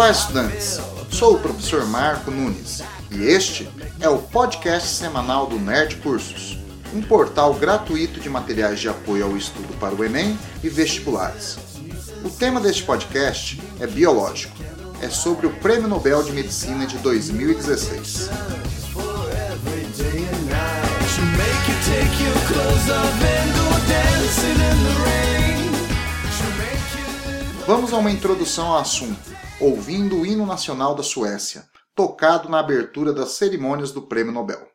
Olá, estudantes! Sou o professor Marco Nunes e este é o podcast semanal do Nerd Cursos, um portal gratuito de materiais de apoio ao estudo para o Enem e vestibulares. O tema deste podcast é biológico. É sobre o Prêmio Nobel de Medicina de 2016. Vamos a uma introdução ao assunto, ouvindo o hino nacional da Suécia, tocado na abertura das cerimônias do Prêmio Nobel.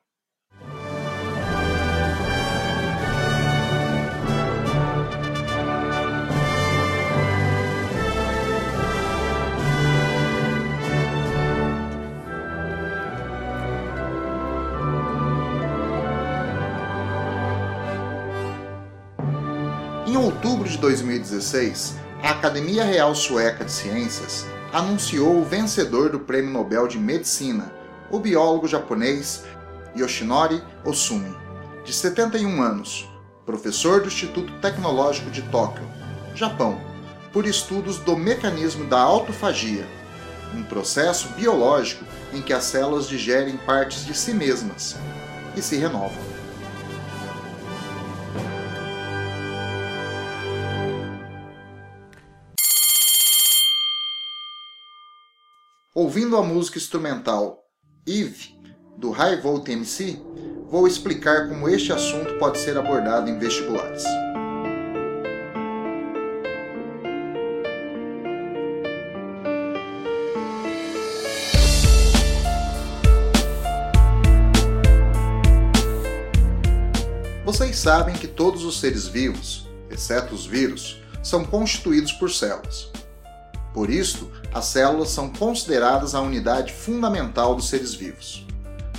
Em outubro de 2016, a Academia Real Sueca de Ciências anunciou o vencedor do Prêmio Nobel de Medicina, o biólogo japonês Yoshinori Osumi, de 71 anos, professor do Instituto Tecnológico de Tóquio, Japão, por estudos do mecanismo da autofagia, um processo biológico em que as células digerem partes de si mesmas e se renovam. Ouvindo a música instrumental Eve, do High Volt MC, vou explicar como este assunto pode ser abordado em vestibulares. Vocês sabem que todos os seres vivos, exceto os vírus, são constituídos por células. Por isso, as células são consideradas a unidade fundamental dos seres vivos.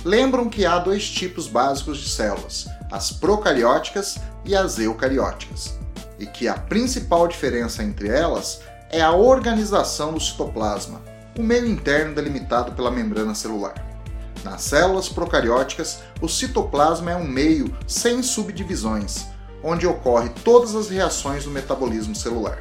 Lembram que há dois tipos básicos de células, as procarióticas e as eucarióticas, e que a principal diferença entre elas é a organização do citoplasma, o meio interno delimitado pela membrana celular. Nas células procarióticas, o citoplasma é um meio sem subdivisões, onde ocorrem todas as reações do metabolismo celular.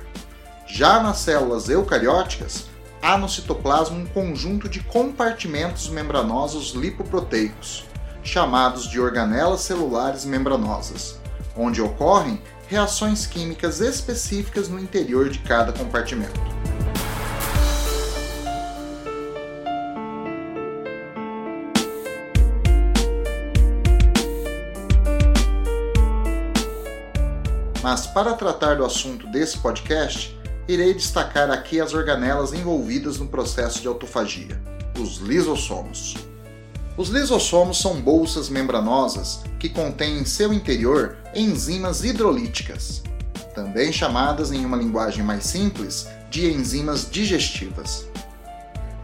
Já nas células eucarióticas, há no citoplasma um conjunto de compartimentos membranosos lipoproteicos, chamados de organelas celulares membranosas, onde ocorrem reações químicas específicas no interior de cada compartimento. Mas para tratar do assunto desse podcast, irei destacar aqui as organelas envolvidas no processo de autofagia, os lisossomos. Os lisossomos são bolsas membranosas que contêm em seu interior enzimas hidrolíticas, também chamadas em uma linguagem mais simples de enzimas digestivas.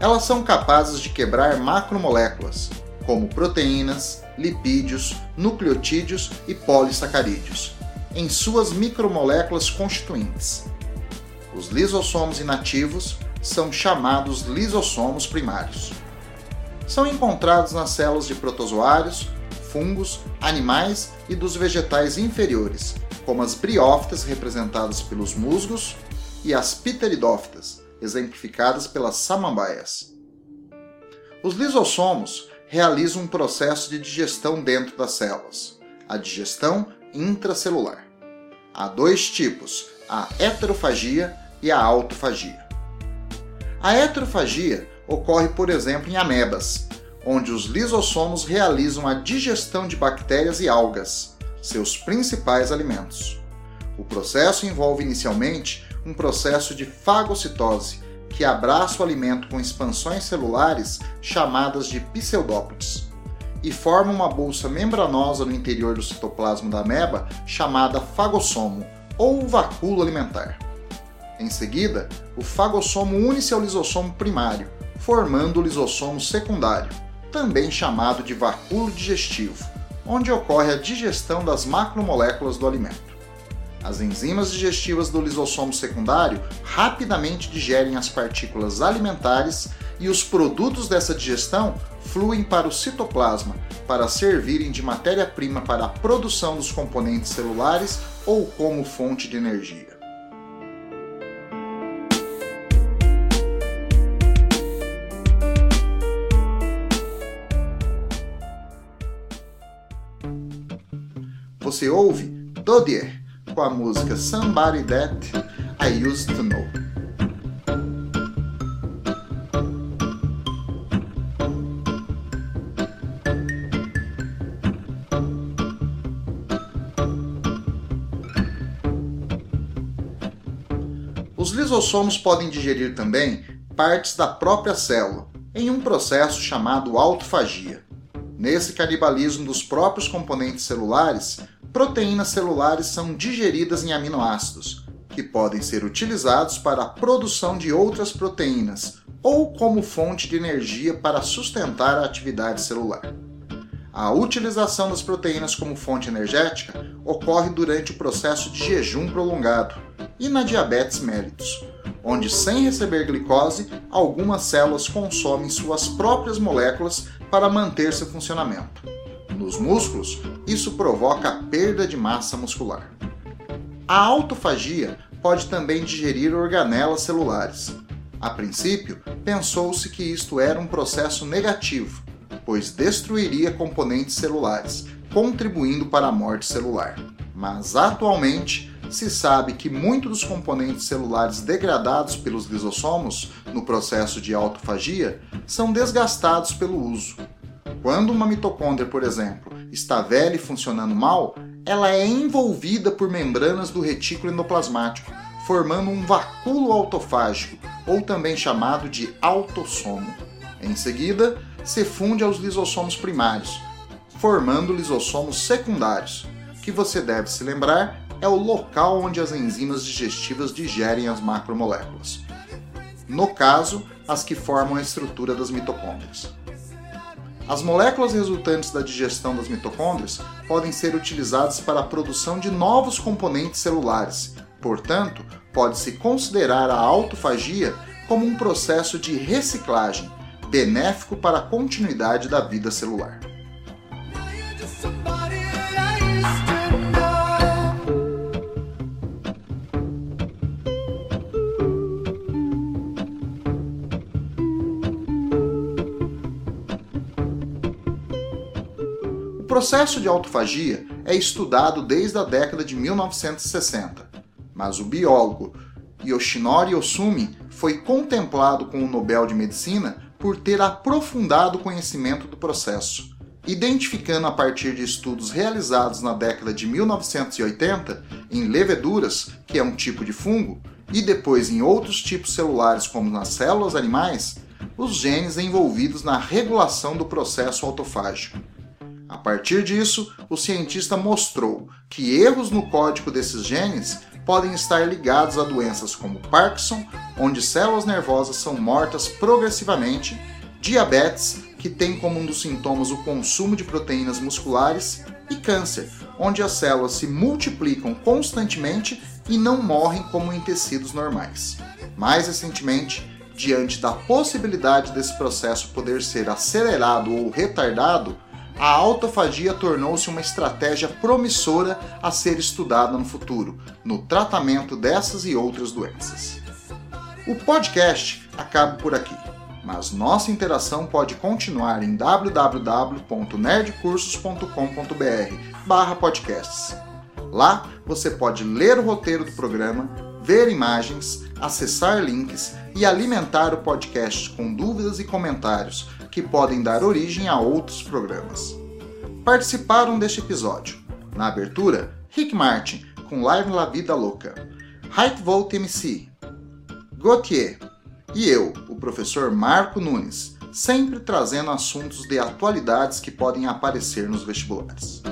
Elas são capazes de quebrar macromoléculas, como proteínas, lipídios, nucleotídeos e polissacarídeos, em suas micromoléculas constituintes, os lisossomos inativos são chamados lisossomos primários. São encontrados nas células de protozoários, fungos, animais e dos vegetais inferiores, como as briófitas representadas pelos musgos e as pteridófitas, exemplificadas pelas samambaias. Os lisossomos realizam um processo de digestão dentro das células, a digestão intracelular. Há dois tipos, a heterofagia e a autofagia. A heterofagia ocorre, por exemplo, em amebas, onde os lisossomos realizam a digestão de bactérias e algas, seus principais alimentos. O processo envolve inicialmente um processo de fagocitose, que abraça o alimento com expansões celulares chamadas de pseudópodes, e forma uma bolsa membranosa no interior do citoplasma da ameba chamada fagossomo, ou vacúolo alimentar. Em seguida, o fagossomo une-se ao lisossomo primário, formando o lisossomo secundário, também chamado de vacúolo digestivo, onde ocorre a digestão das macromoléculas do alimento. As enzimas digestivas do lisossomo secundário rapidamente digerem as partículas alimentares e os produtos dessa digestão fluem para o citoplasma para servirem de matéria-prima para a produção dos componentes celulares ou como fonte de energia. Você ouve Dodier com a música Somebody That I Used to Know. Os lisossomos podem digerir também partes da própria célula, em um processo chamado autofagia. Nesse canibalismo dos próprios componentes celulares, proteínas celulares são digeridas em aminoácidos, que podem ser utilizados para a produção de outras proteínas ou como fonte de energia para sustentar a atividade celular. A utilização das proteínas como fonte energética ocorre durante o processo de jejum prolongado e na diabetes mellitus, onde, sem receber glicose, algumas células consomem suas próprias moléculas para manter seu funcionamento. Nos músculos, isso provoca perda de massa muscular. A autofagia pode também digerir organelas celulares. A princípio, pensou-se que isto era um processo negativo, pois destruiria componentes celulares, contribuindo para a morte celular. Mas atualmente, se sabe que muitos dos componentes celulares degradados pelos lisossomos no processo de autofagia são desgastados pelo uso. Quando uma mitocôndria, por exemplo, está velha e funcionando mal, ela é envolvida por membranas do retículo endoplasmático, formando um vacúolo autofágico, ou também chamado de autossomo. Em seguida, se funde aos lisossomos primários, formando lisossomos secundários, que você deve se lembrar é o local onde as enzimas digestivas digerem as macromoléculas. No caso, as que formam a estrutura das mitocôndrias. As moléculas resultantes da digestão das mitocôndrias podem ser utilizadas para a produção de novos componentes celulares. Portanto, pode-se considerar a autofagia como um processo de reciclagem benéfico para a continuidade da vida celular. Processo de autofagia é estudado desde a década de 1960, mas o biólogo Yoshinori Osumi foi contemplado com o Nobel de Medicina por ter aprofundado o conhecimento do processo, identificando a partir de estudos realizados na década de 1980 em leveduras, que é um tipo de fungo, e depois em outros tipos celulares, como nas células animais, os genes envolvidos na regulação do processo autofágico. A partir disso, o cientista mostrou que erros no código desses genes podem estar ligados a doenças como Parkinson, onde células nervosas são mortas progressivamente, diabetes, que tem como um dos sintomas o consumo de proteínas musculares, e câncer, onde as células se multiplicam constantemente e não morrem como em tecidos normais. Mais recentemente, diante da possibilidade desse processo poder ser acelerado ou retardado, a autofagia tornou-se uma estratégia promissora a ser estudada no futuro, no tratamento dessas e outras doenças. O podcast acaba por aqui, mas nossa interação pode continuar em www.nerdcursos.com.br/podcasts. Lá você pode ler o roteiro do programa, ver imagens, acessar links e alimentar o podcast com dúvidas e comentários que podem dar origem a outros programas. Participaram deste episódio, na abertura, Rick Martin com Live La Vida Louca, Height Volt MC, Gauthier e eu, o professor Marco Nunes, sempre trazendo assuntos de atualidades que podem aparecer nos vestibulares.